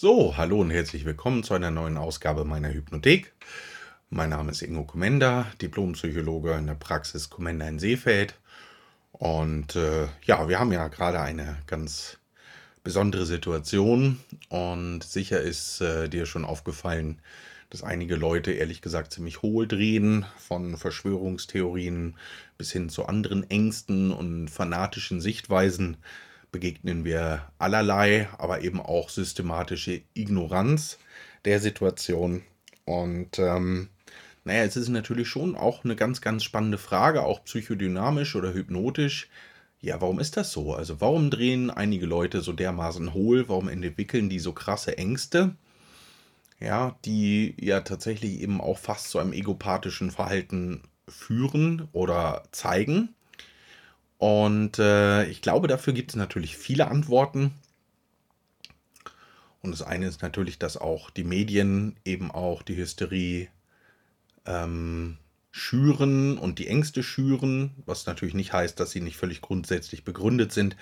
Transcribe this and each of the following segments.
So, hallo und herzlich willkommen zu einer neuen Ausgabe meiner Hypnothek. Mein Name ist Ingo Kommender, Diplompsychologe in der Praxis Kommender in Seefeld. Und äh, ja, wir haben ja gerade eine ganz besondere Situation und sicher ist äh, dir schon aufgefallen, dass einige Leute ehrlich gesagt ziemlich hohl drehen, von Verschwörungstheorien bis hin zu anderen Ängsten und fanatischen Sichtweisen begegnen wir allerlei, aber eben auch systematische Ignoranz der Situation. Und ähm, naja, es ist natürlich schon auch eine ganz, ganz spannende Frage, auch psychodynamisch oder hypnotisch. Ja, warum ist das so? Also warum drehen einige Leute so dermaßen hohl? Warum entwickeln die so krasse Ängste? Ja, die ja tatsächlich eben auch fast zu einem egopathischen Verhalten führen oder zeigen. Und äh, ich glaube, dafür gibt es natürlich viele Antworten. Und das eine ist natürlich, dass auch die Medien eben auch die Hysterie ähm, schüren und die Ängste schüren, was natürlich nicht heißt, dass sie nicht völlig grundsätzlich begründet sind.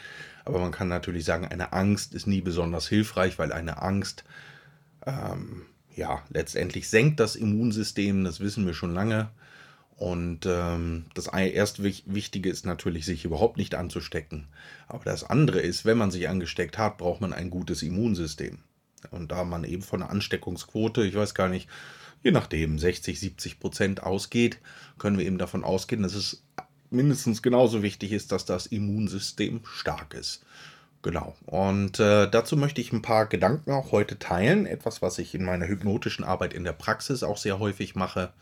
Aber man kann natürlich sagen, eine Angst ist nie besonders hilfreich, weil eine Angst ähm, ja letztendlich senkt das Immunsystem, das wissen wir schon lange. Und ähm, das erste Wichtige ist natürlich, sich überhaupt nicht anzustecken. Aber das andere ist, wenn man sich angesteckt hat, braucht man ein gutes Immunsystem. Und da man eben von einer Ansteckungsquote, ich weiß gar nicht, je nachdem 60, 70 Prozent ausgeht, können wir eben davon ausgehen, dass es mindestens genauso wichtig ist, dass das Immunsystem stark ist. Genau. Und äh, dazu möchte ich ein paar Gedanken auch heute teilen. Etwas, was ich in meiner hypnotischen Arbeit in der Praxis auch sehr häufig mache.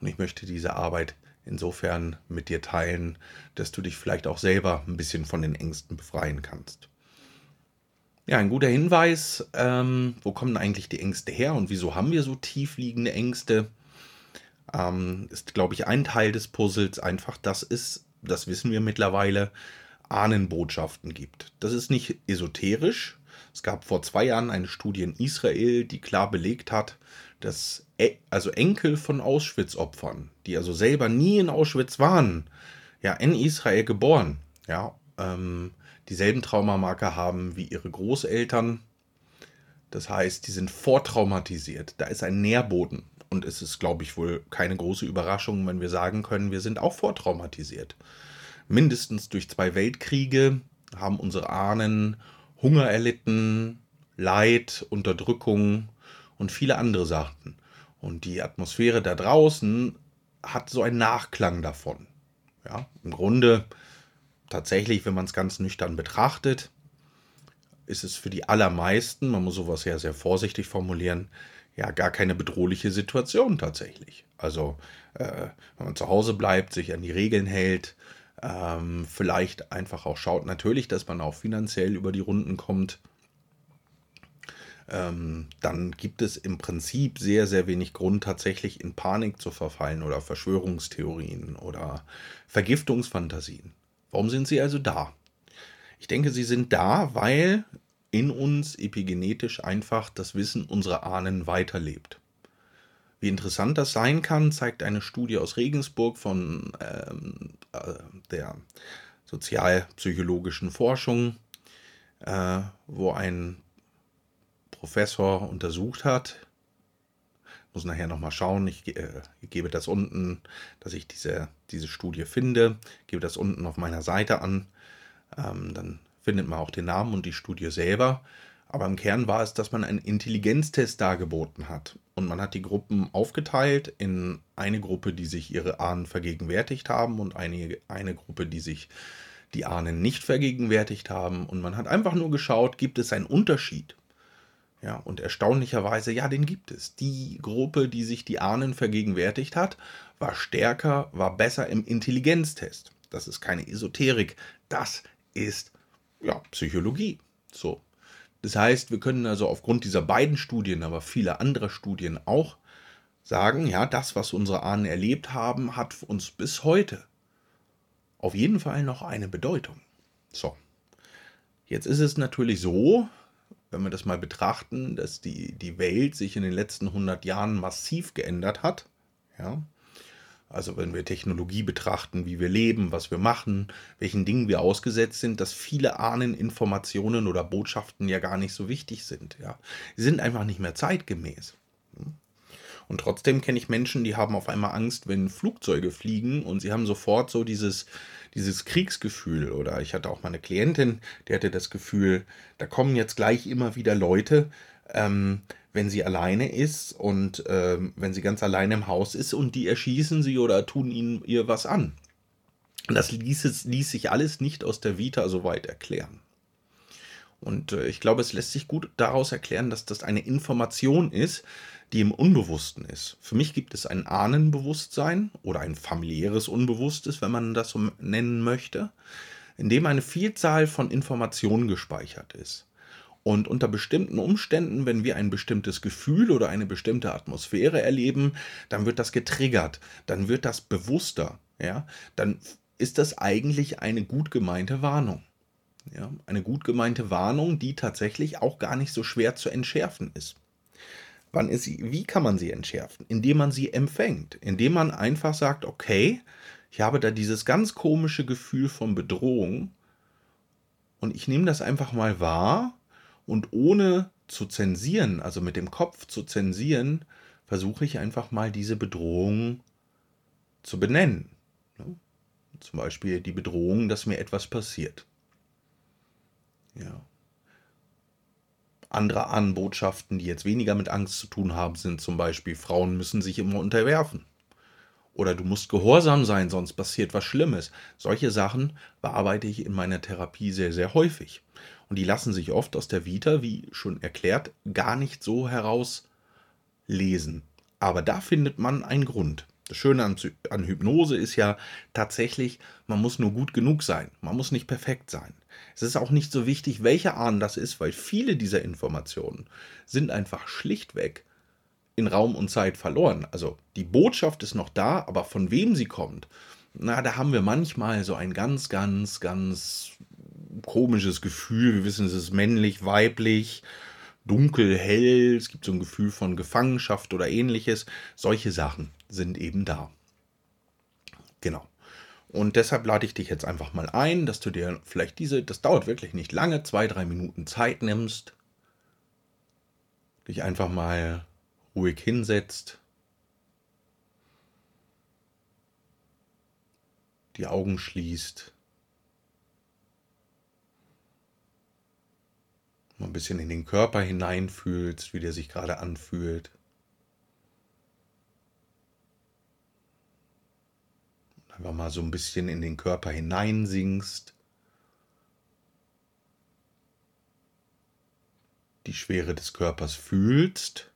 Und ich möchte diese Arbeit insofern mit dir teilen, dass du dich vielleicht auch selber ein bisschen von den Ängsten befreien kannst. Ja, ein guter Hinweis, ähm, wo kommen eigentlich die Ängste her und wieso haben wir so tief liegende Ängste, ähm, ist, glaube ich, ein Teil des Puzzles einfach, dass es, das wissen wir mittlerweile, Ahnenbotschaften gibt. Das ist nicht esoterisch. Es gab vor zwei Jahren eine Studie in Israel, die klar belegt hat, dass also Enkel von Auschwitz-Opfern, die also selber nie in Auschwitz waren, ja, in Israel geboren, ja, ähm, dieselben Traumamarker haben wie ihre Großeltern. Das heißt, die sind vortraumatisiert. Da ist ein Nährboden. Und es ist, glaube ich, wohl keine große Überraschung, wenn wir sagen können, wir sind auch vortraumatisiert. Mindestens durch zwei Weltkriege haben unsere Ahnen Hunger erlitten, Leid, Unterdrückung und viele andere Sachen. Und die Atmosphäre da draußen hat so einen Nachklang davon. Ja, im Grunde tatsächlich, wenn man es ganz nüchtern betrachtet, ist es für die allermeisten, man muss sowas ja sehr vorsichtig formulieren, ja gar keine bedrohliche Situation tatsächlich. Also äh, wenn man zu Hause bleibt, sich an die Regeln hält, ähm, vielleicht einfach auch schaut, natürlich, dass man auch finanziell über die Runden kommt, ähm, dann gibt es im Prinzip sehr, sehr wenig Grund, tatsächlich in Panik zu verfallen oder Verschwörungstheorien oder Vergiftungsfantasien. Warum sind sie also da? Ich denke, sie sind da, weil in uns epigenetisch einfach das Wissen unserer Ahnen weiterlebt. Wie interessant das sein kann, zeigt eine Studie aus Regensburg von ähm, äh, der sozialpsychologischen Forschung, äh, wo ein Professor untersucht hat. Muss nachher nochmal schauen. Ich, äh, ich, gebe das unten, dass ich diese, diese Studie finde. Gebe das unten auf meiner Seite an. Ähm, dann findet man auch den Namen und die Studie selber. Aber im Kern war es, dass man einen Intelligenztest dargeboten hat. Und man hat die Gruppen aufgeteilt in eine Gruppe, die sich ihre Ahnen vergegenwärtigt haben und eine, eine Gruppe, die sich die Ahnen nicht vergegenwärtigt haben. Und man hat einfach nur geschaut, gibt es einen Unterschied ja, und erstaunlicherweise, ja, den gibt es. Die Gruppe, die sich die Ahnen vergegenwärtigt hat, war stärker, war besser im Intelligenztest. Das ist keine Esoterik, das ist ja Psychologie. So. Das heißt, wir können also aufgrund dieser beiden Studien, aber vieler anderer Studien auch sagen, ja, das, was unsere Ahnen erlebt haben, hat uns bis heute auf jeden Fall noch eine Bedeutung. So. Jetzt ist es natürlich so, wenn wir das mal betrachten, dass die, die Welt sich in den letzten 100 Jahren massiv geändert hat. Ja? also wenn wir Technologie betrachten, wie wir leben, was wir machen, welchen Dingen wir ausgesetzt sind, dass viele Ahnen, Informationen oder Botschaften ja gar nicht so wichtig sind. Ja. Sie sind einfach nicht mehr zeitgemäß. Und trotzdem kenne ich Menschen, die haben auf einmal Angst, wenn Flugzeuge fliegen und sie haben sofort so dieses, dieses Kriegsgefühl. Oder ich hatte auch mal eine Klientin, die hatte das Gefühl, da kommen jetzt gleich immer wieder Leute, ähm, wenn sie alleine ist und ähm, wenn sie ganz alleine im Haus ist und die erschießen sie oder tun ihnen ihr was an. Das ließ, es, ließ sich alles nicht aus der Vita so weit erklären. Und äh, ich glaube, es lässt sich gut daraus erklären, dass das eine Information ist, die im Unbewussten ist. Für mich gibt es ein Ahnenbewusstsein oder ein familiäres Unbewusstes, wenn man das so nennen möchte, in dem eine Vielzahl von Informationen gespeichert ist. Und unter bestimmten Umständen, wenn wir ein bestimmtes Gefühl oder eine bestimmte Atmosphäre erleben, dann wird das getriggert, dann wird das bewusster, ja, dann ist das eigentlich eine gut gemeinte Warnung. Ja, eine gut gemeinte Warnung, die tatsächlich auch gar nicht so schwer zu entschärfen ist. Wann ist sie, wie kann man sie entschärfen? Indem man sie empfängt, indem man einfach sagt, okay, ich habe da dieses ganz komische Gefühl von Bedrohung und ich nehme das einfach mal wahr und ohne zu zensieren, also mit dem Kopf zu zensieren, versuche ich einfach mal diese Bedrohung zu benennen. Zum Beispiel die Bedrohung, dass mir etwas passiert. Ja. Andere Anbotschaften, die jetzt weniger mit Angst zu tun haben, sind zum Beispiel, Frauen müssen sich immer unterwerfen. Oder du musst gehorsam sein, sonst passiert was Schlimmes. Solche Sachen bearbeite ich in meiner Therapie sehr, sehr häufig. Und die lassen sich oft aus der Vita, wie schon erklärt, gar nicht so herauslesen. Aber da findet man einen Grund. Das Schöne an, an, Hypnose ist ja tatsächlich, man muss nur gut genug sein. Man muss nicht perfekt sein. Es ist auch nicht so wichtig, welche Ahnen das ist, weil viele dieser Informationen sind einfach schlichtweg in Raum und Zeit verloren. Also die Botschaft ist noch da, aber von wem sie kommt, na, da haben wir manchmal so ein ganz, ganz, ganz komisches Gefühl. Wir wissen, es ist männlich, weiblich, dunkel, hell. Es gibt so ein Gefühl von Gefangenschaft oder ähnliches. Solche Sachen sind eben da. Genau. Und deshalb lade ich dich jetzt einfach mal ein, dass du dir vielleicht diese, das dauert wirklich nicht lange, zwei, drei Minuten Zeit nimmst, dich einfach mal ruhig hinsetzt, die Augen schließt, mal ein bisschen in den Körper hineinfühlst, wie der sich gerade anfühlt. Einfach mal so ein bisschen in den Körper hineinsinkst. Die Schwere des Körpers fühlst.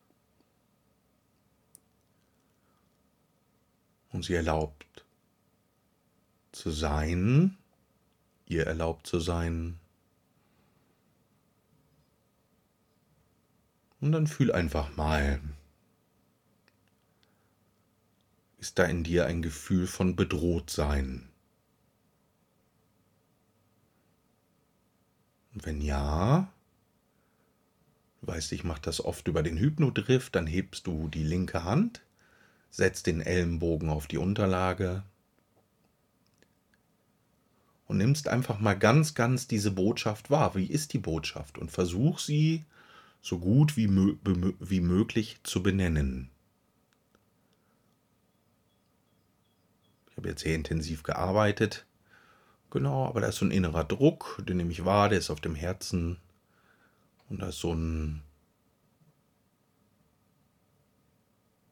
Und sie erlaubt zu sein, ihr erlaubt zu sein. Und dann fühl einfach mal, Ist da in dir ein Gefühl von Bedrohtsein? Wenn ja, du weißt, ich mache das oft über den Hypnodrift, dann hebst du die linke Hand, setzt den Ellenbogen auf die Unterlage und nimmst einfach mal ganz, ganz diese Botschaft wahr. Wie ist die Botschaft? Und versuch sie so gut wie, mö wie möglich zu benennen. Habe jetzt sehr intensiv gearbeitet. Genau, aber da ist so ein innerer Druck, den nehme ich wahr, der ist auf dem Herzen. Und da ist so ein,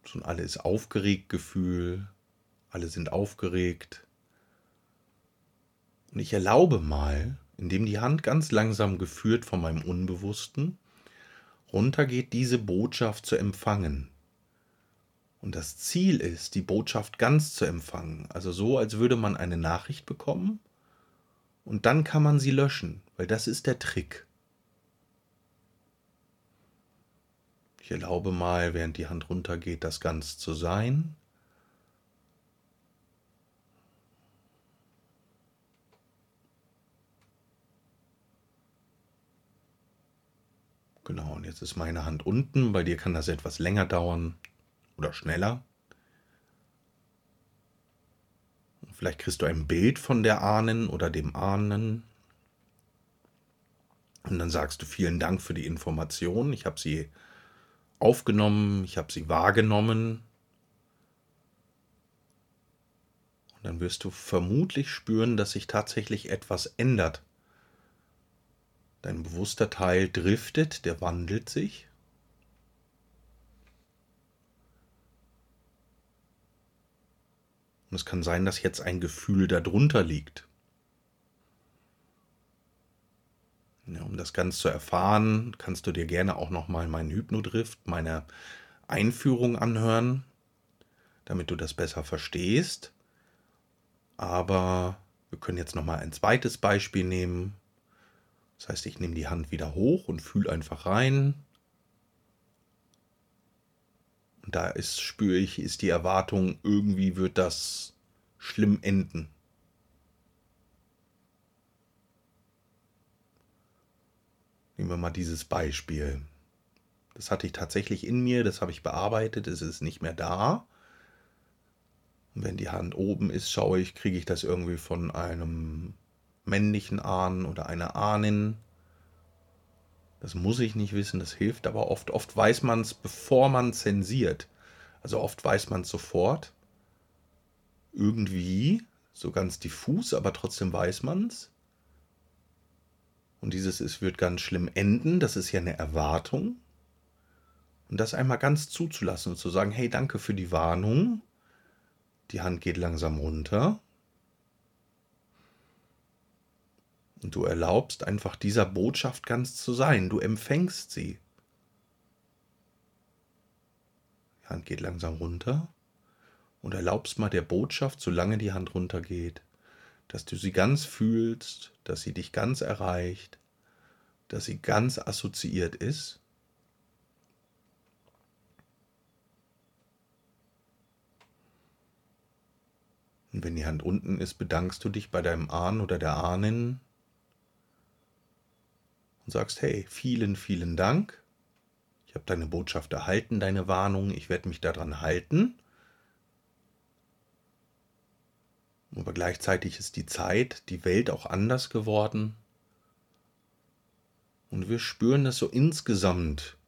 so ein alles aufgeregt Gefühl. Alle sind aufgeregt. Und ich erlaube mal, indem die Hand ganz langsam geführt von meinem Unbewussten runtergeht, diese Botschaft zu empfangen. Und das Ziel ist, die Botschaft ganz zu empfangen. Also so, als würde man eine Nachricht bekommen und dann kann man sie löschen, weil das ist der Trick. Ich erlaube mal, während die Hand runtergeht, das ganz zu sein. Genau, und jetzt ist meine Hand unten. Bei dir kann das etwas länger dauern oder schneller. Vielleicht kriegst du ein Bild von der Ahnen oder dem Ahnen. Und dann sagst du vielen Dank für die Information. Ich habe sie aufgenommen, ich habe sie wahrgenommen. Und dann wirst du vermutlich spüren, dass sich tatsächlich etwas ändert. Dein bewusster Teil driftet, der wandelt sich. Und es kann sein, dass jetzt ein Gefühl darunter liegt. Ja, um das ganz zu erfahren, kannst du dir gerne auch nochmal meinen Hypnodrift, meine Einführung anhören, damit du das besser verstehst. Aber wir können jetzt nochmal ein zweites Beispiel nehmen. Das heißt, ich nehme die Hand wieder hoch und fühle einfach rein. Und da ist, spüre ich, ist die Erwartung, irgendwie wird das schlimm enden. Nehmen wir mal dieses Beispiel. Das hatte ich tatsächlich in mir, das habe ich bearbeitet, es ist nicht mehr da. Und wenn die Hand oben ist, schaue ich, kriege ich das irgendwie von einem männlichen Ahnen oder einer Ahnin. Das muss ich nicht wissen, das hilft aber oft. Oft weiß man es, bevor man zensiert. Also oft weiß man es sofort. Irgendwie, so ganz diffus, aber trotzdem weiß man es. Und dieses Es wird ganz schlimm enden, das ist ja eine Erwartung. Und das einmal ganz zuzulassen und zu sagen, hey, danke für die Warnung. Die Hand geht langsam runter. Und du erlaubst einfach dieser Botschaft ganz zu sein. Du empfängst sie. Die Hand geht langsam runter und erlaubst mal der Botschaft, solange die Hand runtergeht, dass du sie ganz fühlst, dass sie dich ganz erreicht, dass sie ganz assoziiert ist. Und wenn die Hand unten ist, bedankst du dich bei deinem Ahn oder der Ahnin und sagst, hey, vielen, vielen Dank. Ich habe deine Botschaft erhalten, deine Warnung, ich werde mich daran halten. Aber gleichzeitig ist die Zeit, die Welt auch anders geworden. Und wir spüren, dass so insgesamt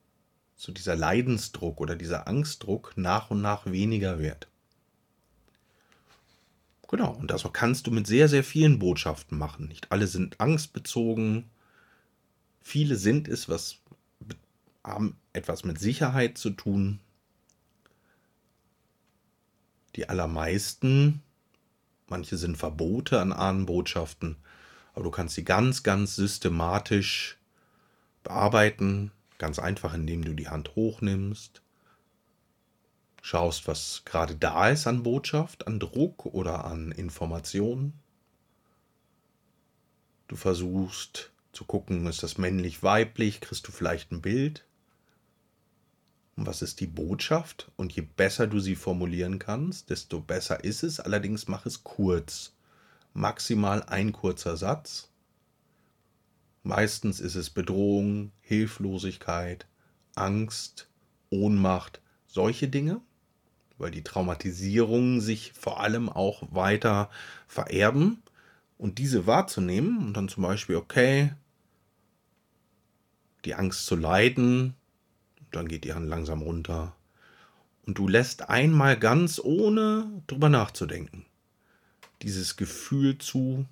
so dieser Leidensdruck oder dieser Angstdruck nach und nach weniger wird. Genau, und das kannst du mit sehr, sehr vielen Botschaften machen. Nicht alle sind angstbezogen, Viele sind es, was haben etwas mit Sicherheit zu tun. Die allermeisten, manche sind Verbote an Ahnenbotschaften, aber du kannst sie ganz, ganz systematisch bearbeiten. Ganz einfach, indem du die Hand hochnimmst, schaust, was gerade da ist an Botschaft, an Druck oder an Informationen. Du versuchst zu gucken, ist das männlich, weiblich, kriegst du vielleicht ein Bild. Und was ist die Botschaft? Und je besser du sie formulieren kannst, desto besser ist es. Allerdings mach es kurz. Maximal ein kurzer Satz. Meistens ist es Bedrohung, Hilflosigkeit, Angst, Ohnmacht, solche Dinge, weil die Traumatisierungen sich vor allem auch weiter vererben. Und diese wahrzunehmen und dann zum Beispiel, okay, die Angst zu leiden. Dann geht die Hand langsam runter. Und du lässt einmal ganz ohne drüber nachzudenken dieses Gefühl zu,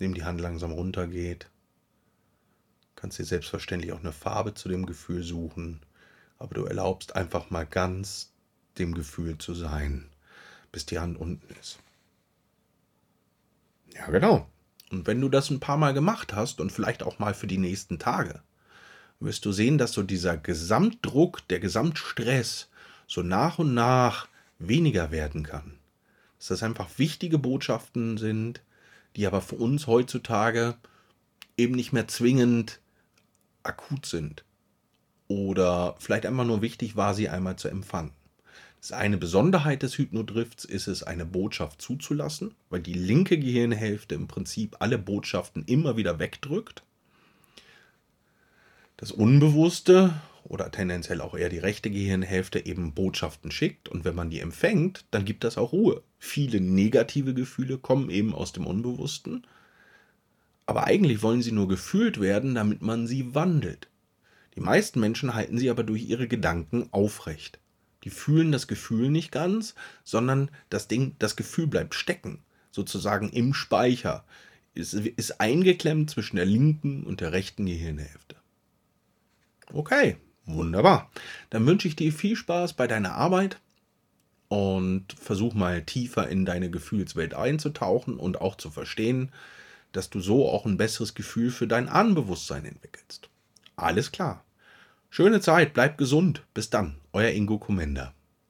dem die Hand langsam runtergeht. Kannst dir selbstverständlich auch eine Farbe zu dem Gefühl suchen, aber du erlaubst einfach mal ganz dem Gefühl zu sein, bis die Hand unten ist. Ja, genau. Und wenn du das ein paar Mal gemacht hast und vielleicht auch mal für die nächsten Tage, wirst du sehen, dass so dieser Gesamtdruck, der Gesamtstress so nach und nach weniger werden kann. Dass das einfach wichtige Botschaften sind, die aber für uns heutzutage eben nicht mehr zwingend akut sind. Oder vielleicht einfach nur wichtig war, sie einmal zu empfangen. Eine Besonderheit des Hypnodrifts ist es, eine Botschaft zuzulassen, weil die linke Gehirnhälfte im Prinzip alle Botschaften immer wieder wegdrückt. Das Unbewusste oder tendenziell auch eher die rechte Gehirnhälfte eben Botschaften schickt und wenn man die empfängt, dann gibt das auch Ruhe. Viele negative Gefühle kommen eben aus dem Unbewussten, aber eigentlich wollen sie nur gefühlt werden, damit man sie wandelt. Die meisten Menschen halten sie aber durch ihre Gedanken aufrecht. Die fühlen das Gefühl nicht ganz, sondern das Ding, das Gefühl bleibt stecken, sozusagen im Speicher, ist, ist eingeklemmt zwischen der linken und der rechten Gehirnhälfte. Okay, wunderbar. Dann wünsche ich dir viel Spaß bei deiner Arbeit und versuch mal tiefer in deine Gefühlswelt einzutauchen und auch zu verstehen, dass du so auch ein besseres Gefühl für dein Anbewusstsein entwickelst. Alles klar. Schöne Zeit, bleib gesund. Bis dann, euer Ingo Komenda.